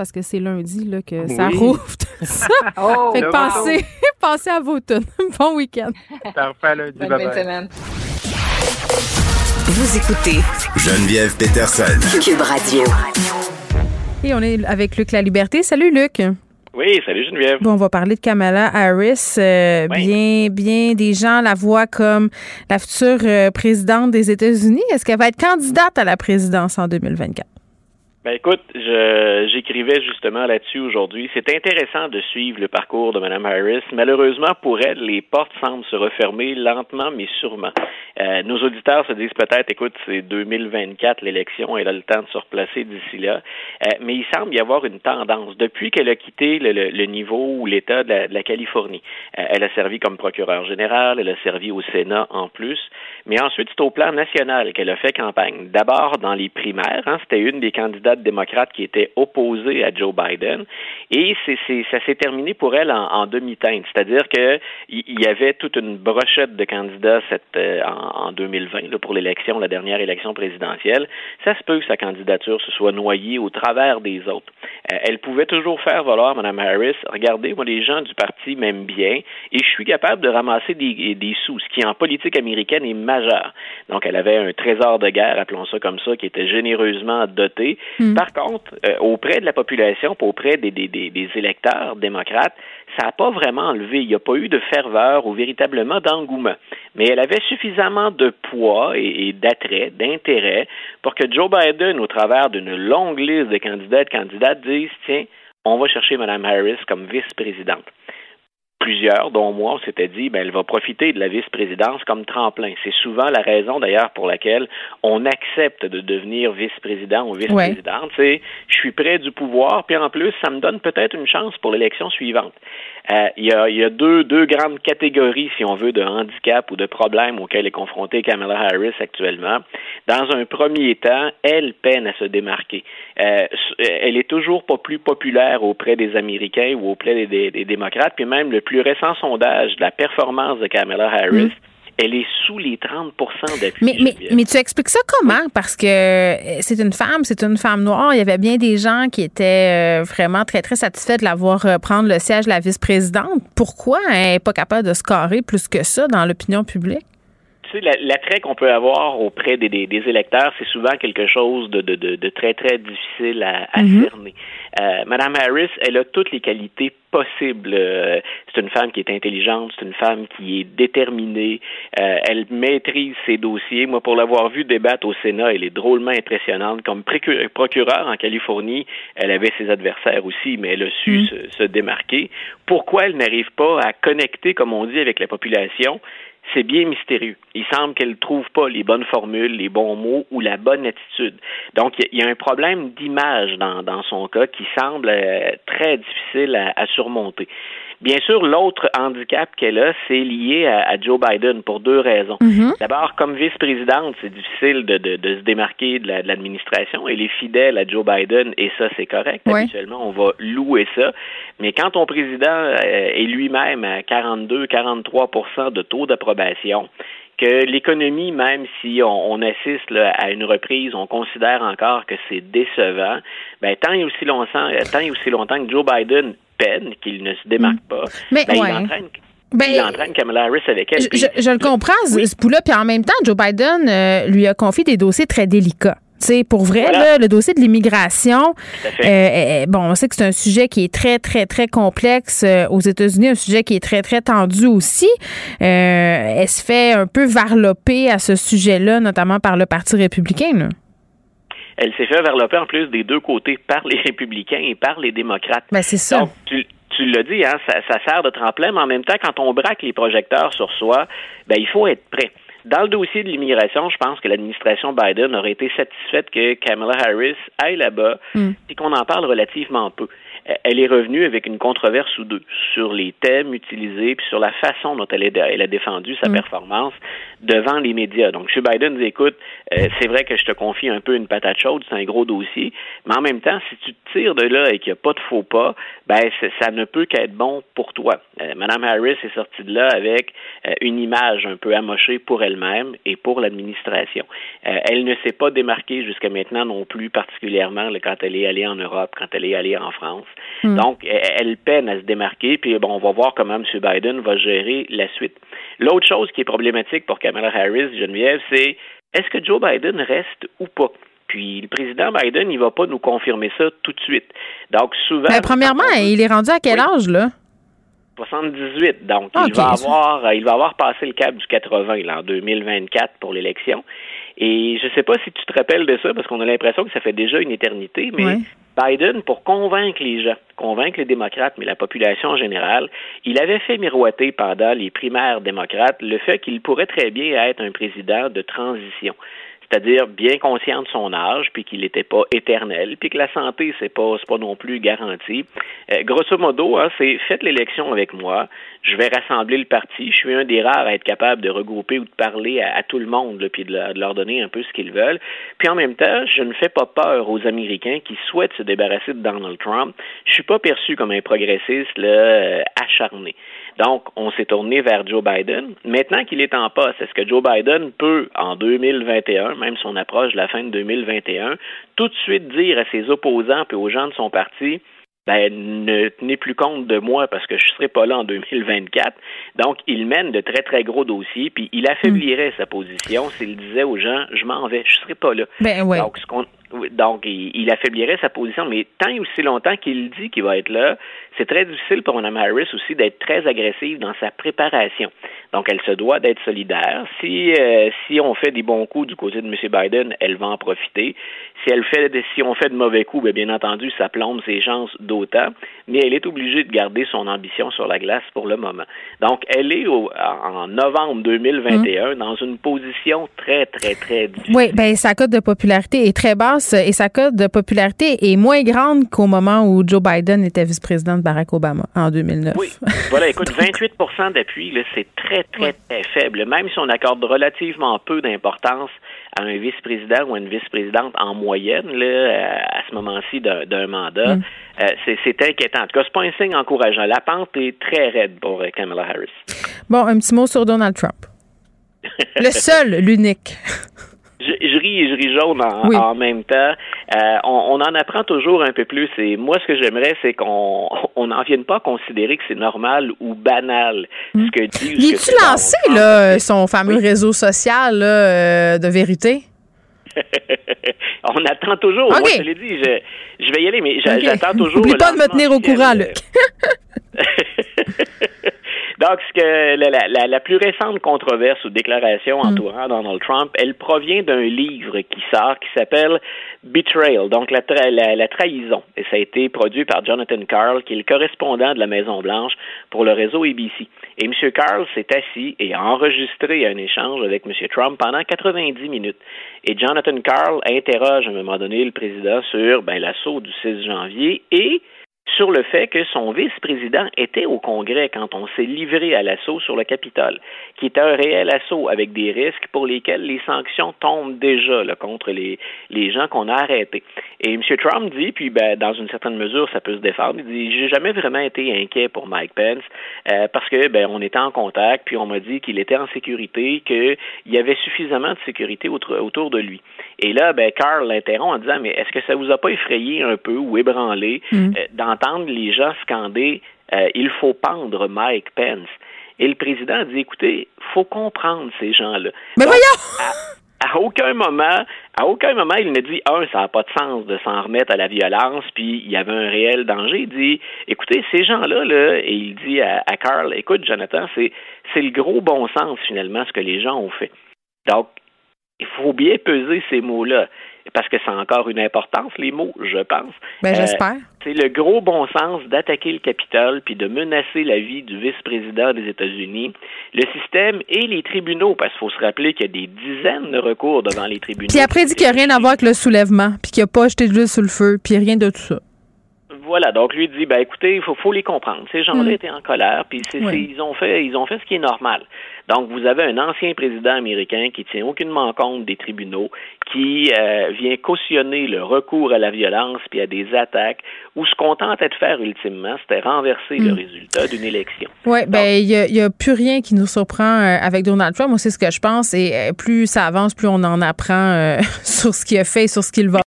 parce que c'est lundi là, que ça rouvre tout ça. oh, fait que pensez, pensez à vos tunes. bon week-end. Parfait, lundi. Bonne bye semaine. Vous écoutez Geneviève Peterson. Cube Radio. Et on est avec Luc La Liberté. Salut Luc. Oui, salut Geneviève. Bon, on va parler de Kamala Harris. Euh, bien, bien, des gens la voient comme la future euh, présidente des États-Unis. Est-ce qu'elle va être candidate à la présidence en 2024? Ben écoute, j'écrivais justement là-dessus aujourd'hui. C'est intéressant de suivre le parcours de Mme Harris. Malheureusement pour elle, les portes semblent se refermer lentement mais sûrement. Euh, nos auditeurs se disent peut-être, écoute, c'est 2024 l'élection, elle a le temps de se replacer d'ici là. Euh, mais il semble y avoir une tendance. Depuis qu'elle a quitté le, le, niveau ou l'État de, la, Californie, euh, elle a servi comme procureure générale, elle a servi au Sénat en plus. Mais ensuite, c'est au plan national qu'elle a fait campagne. D'abord dans les primaires, hein, c'était une des candidates démocrates qui était opposée à Joe Biden, et ça s'est terminé pour elle en, demi-teinte, c'est-à-dire qu'il y, avait toute une brochette de candidats cette, euh, en, 2020 là, pour l'élection, la dernière élection présidentielle. Ça se peut que sa candidature se soit noyée au travers des autres. Euh, elle pouvait toujours faire valoir, Mme Harris, regardez, moi, les gens du parti m'aiment bien, et je suis capable de ramasser des, des sous, ce qui en politique américaine est donc, elle avait un trésor de guerre, appelons ça comme ça, qui était généreusement doté. Hmm. Par contre, euh, auprès de la population, auprès des, des, électeurs démocrates, ça n'a pas vraiment enlevé. Il n'y a pas eu de ferveur ou véritablement d'engouement. Mais elle avait suffisamment de poids et, d'attrait, d'intérêt pour que Joe Biden, au travers d'une longue liste de candidats et de candidates, dise tiens, on va chercher Mme Harris comme vice-présidente plusieurs, dont moi, on s'était dit, ben, elle va profiter de la vice-présidence comme tremplin. C'est souvent la raison, d'ailleurs, pour laquelle on accepte de devenir vice-président ou vice-présidente. C'est, je suis près du pouvoir, puis en plus, ça me donne peut-être une chance pour l'élection suivante. Euh, il, y a, il y a deux, deux grandes catégories, si on veut, de handicap ou de problèmes auxquels est confrontée Kamala Harris actuellement. Dans un premier temps, elle peine à se démarquer. Euh, elle est toujours pas plus populaire auprès des Américains ou auprès des, des, démocrates, puis même le plus récent sondage de la performance de Kamala Harris mm elle est sous les 30 d'appui. Mais, mais, mais, tu expliques ça comment? Parce que euh, c'est une femme, c'est une femme noire. Il y avait bien des gens qui étaient euh, vraiment très, très satisfaits de la voir euh, prendre le siège de la vice-présidente. Pourquoi elle n'est pas capable de se carrer plus que ça dans l'opinion publique? Tu sais, l'attrait qu'on peut avoir auprès des, des, électeurs, c'est souvent quelque chose de, de, de, très, très difficile à, à mm-hmm. cerner. Euh, Madame Harris, elle a toutes les qualités possibles. Euh, c'est une femme qui est intelligente, c'est une femme qui est déterminée, euh, elle maîtrise ses dossiers. Moi, pour l'avoir vu débattre au Sénat, elle est drôlement impressionnante. Comme procureure en Californie, elle avait ses adversaires aussi, mais elle a su mm. se, se démarquer. Pourquoi elle n'arrive pas à connecter, comme on dit, avec la population? C'est bien mystérieux. Il semble qu'elle ne trouve pas les bonnes formules, les bons mots ou la bonne attitude. Donc, il y a un problème d'image dans, dans son cas qui semble euh, très difficile à surmonter. Bien sûr, l'autre handicap qu'elle a, c'est lié à, Joe Biden pour deux raisons. Mhm. D'abord, comme vice-présidente, c'est difficile de, de, se démarquer de l'administration. Elle est fidèle à Joe Biden et ça, c'est correct. Habituellement, on va louer ça. Mais quand ton président euh, est lui-même à 42-43% de taux d'approbation, que l'économie, même si on, assiste à une reprise, on considère encore que c'est décevant, ben, tant et aussi longtemps, tant et aussi longtemps que Joe Biden peine, qu'il ne se démarque pas, ben, il entraîne ben, il entraîne Kamala Harris avec elle. Je, le comprends, ce bout-là. Puis en même temps, Joe Biden euh, lui a confié des dossiers très délicats. Sais, pour vrai, le dossier de l'immigration, euh, euh, bon, on sait que c'est un sujet qui est très, très, très complexe aux États-Unis, un sujet qui est très, très tendu aussi. elle se fait un peu varloper à ce sujet-là, notamment par le Parti républicain. Là elle s'est fait varloper en plus des deux côtés, par les républicains et par les démocrates. Ben, c'est ça. Donc, tu, tu l'as dit, hein, ça, ça, sert de tremplin, mais en même temps, quand on braque les projecteurs sur soi, ben, il faut être prêt. Dans le dossier de l'immigration, je pense que l'administration Biden aurait été satisfaite que Kamala Harris aille là-bas hmm. et qu'on en parle relativement peu elle est revenue avec une controverse ou deux sur les thèmes utilisés puis sur la façon dont elle, a défendu sa mm. performance devant les médias. Donc, M. Biden dit, écoute, euh, c'est vrai que je te confie un peu une patate chaude, c'est un gros dossier, mais en même temps, si tu te tires de là et qu'il n'y a pas de faux pas, ben ça ne peut qu'être bon pour toi. Euh, Madame Harris est sortie de là avec euh, une image un peu amochée pour elle-même et pour l'administration. elle ne s'est pas démarquée jusqu'à maintenant non plus, particulièrement quand elle est allée en Europe, quand elle est allée en France. Hmm. Donc, elle, peine à se démarquer, puis bon, on va voir comment M. Biden va gérer la suite. L'autre chose qui est problématique pour Kamala Harris, Geneviève, c'est est-ce que Joe Biden reste ou pas? Puis le président Biden, il va pas nous confirmer ça tout de suite. Donc souvent. Mais premièrement, il est rendu à quel âge là? 78. Donc il va avoir, il va avoir passé le cap du 80 là, en 2024 pour l'élection. Et je ne sais pas si tu te rappelles de ça, parce qu'on a l'impression que ça fait déjà une éternité, mais Biden, pour convaincre les gens, convaincre les démocrates, mais la population en général, il avait fait miroiter pendant les primaires démocrates le fait qu'il pourrait très bien être un président de transition c'est-à-dire bien conscient de son âge, puis qu'il n'était pas éternel, puis que la santé, c'est pas, pas non plus garanti. Euh, grosso modo, hein, c'est faites l'élection avec moi, je vais rassembler le parti, je suis un des rares à être capable de regrouper ou de parler à, tout le monde, puis de, leur donner un peu ce qu'ils veulent. Puis en même temps, je ne fais pas peur aux Américains qui souhaitent se débarrasser de Donald Trump. Je suis pas perçu comme un progressiste là, euh, acharné. Donc, on s'est tourné vers Joe Biden. Maintenant qu'il est en poste, est-ce que Joe Biden peut, en 2021, même son approche de la fin de 2021, tout de suite dire à ses opposants et aux gens de son parti, ben, ne tenez plus compte de moi parce que je ne serai pas là en 2024. Donc, il mène de très, très gros dossiers, puis il affaiblirait sa position s'il disait aux gens, je m'en vais, je ne serai pas là. Ben, ouais. Donc, ce qu'on donc, il, affaiblirait sa position, mais tant et aussi longtemps qu'il dit qu'il va être là, c'est très difficile pour Mme Harris aussi d'être très agressive dans sa préparation. Donc, elle se doit d'être solidaire. Si, euh, si on fait des bons coups du côté de M. Biden, elle va en profiter. Si elle fait, si on fait de mauvais coups, bien, bien entendu, ça plombe ses chances d'autant. Mais elle est obligée de garder son ambition sur la glace pour le moment. Donc, elle est en novembre 2021 dans une position très, très, très difficile. Oui, bien, sa cote de popularité est très basse et sa cote de popularité est moins grande qu'au moment où Joe Biden était vice-président de Barack Obama en 2009. Oui, voilà, écoute, 28 d'appui, c'est très, très, très faible. Même si on accorde relativement peu d'importance à un vice-président ou à une vice-présidente en moyenne, là, à ce moment-ci d'un mandat, mm. euh, c'est inquiétant. En tout cas, c'est pas un signe encourageant. La pente est très raide pour euh, Kamala Harris. Bon, un petit mot sur Donald Trump. Le seul, l'unique. Je, ris et je ris jaune en, même temps. Euh, on, en apprend toujours un peu plus. Et moi, ce que j'aimerais, c'est qu'on on n'en vienne pas à considérer que c'est normal ou banal ce que dit. Il est-tu lancé, là, son fameux réseau social là, euh, de vérité? on attend toujours. Moi, je l'ai dit, je, je, vais y aller, mais j'attends toujours. N'oublie pas de me tenir au courant, Luc. Donc, ce que la, la, plus récente controverse ou déclaration mm. entourant Donald Trump, elle provient d'un livre qui sort qui s'appelle Betrayal, donc la, la, trahison. Et ça a été produit par Jonathan Carl, qui est le correspondant de la Maison Blanche pour le réseau ABC. Et M. Carl s'est assis et a enregistré un échange avec M. Trump pendant 90 minutes. Et Jonathan Carl interroge à un moment donné le président sur ben, l'assaut du 6 janvier et sur le fait que son vice-président était au Congrès quand on s'est livré à l'assaut sur le Capitole, qui est un réel assaut avec des risques pour lesquels les sanctions tombent déjà contre les, les gens qu'on a arrêtés. Et M. Trump dit, puis ben, dans une certaine mesure, ça peut se défendre, il dit J'ai jamais vraiment été inquiet pour Mike Pence euh, parce que ben, on était en contact, puis on m'a dit qu'il était en sécurité, qu'il y avait suffisamment de sécurité autour, de lui. Et là, ben, Carl l'interrompt en disant Mais est-ce que ça vous a pas effrayé un peu ou ébranlé mm. euh, d'entendre les gens scander euh, Il faut pendre Mike Pence et le président dit écoutez, faut comprendre ces gens-là. Mais voyons! À, aucun moment, à aucun moment, il ne dit un, ça n'a pas de sens de s'en remettre à la violence, puis il y avait un réel danger. Il dit écoutez, ces gens-là, là, et il dit à, à Carl, écoute, Jonathan, c'est c'est le gros bon sens finalement ce que les gens ont fait. Donc, il faut bien peser ces mots-là parce que c'est encore une importance, les mots, je pense. Ben, j'espère. Euh, c'est le gros bon sens d'attaquer le Capitole puis de menacer la vie du vice-président des États-Unis, le système et les tribunaux, parce qu'il faut se rappeler qu'il y a des dizaines de recours devant les tribunaux. Puis après, il dit qu'il n'y a rien à voir avec le soulèvement, puis qu'il n'y a pas jeté de l'huile sur le feu, puis rien de tout ça. Voilà, donc lui dit, ben écoutez, il faut, faut les comprendre. Ces gens-là mm. étaient en colère, puis ils ont fait, ils ont fait ce qui est normal. Donc, vous avez un ancien président américain qui tient aucunement compte des tribunaux, qui euh, vient cautionner le recours à la violence puis à des attaques, où ce qu'on tentait de faire ultimement, c'était renverser le mm. résultat d'une élection. Oui, ben il n'y a, plus rien qui nous surprend euh, avec Donald Trump. Moi, c'est ce que je pense. Et euh, plus ça avance, plus on en apprend sur ce qu'il a fait, sur ce qu'il va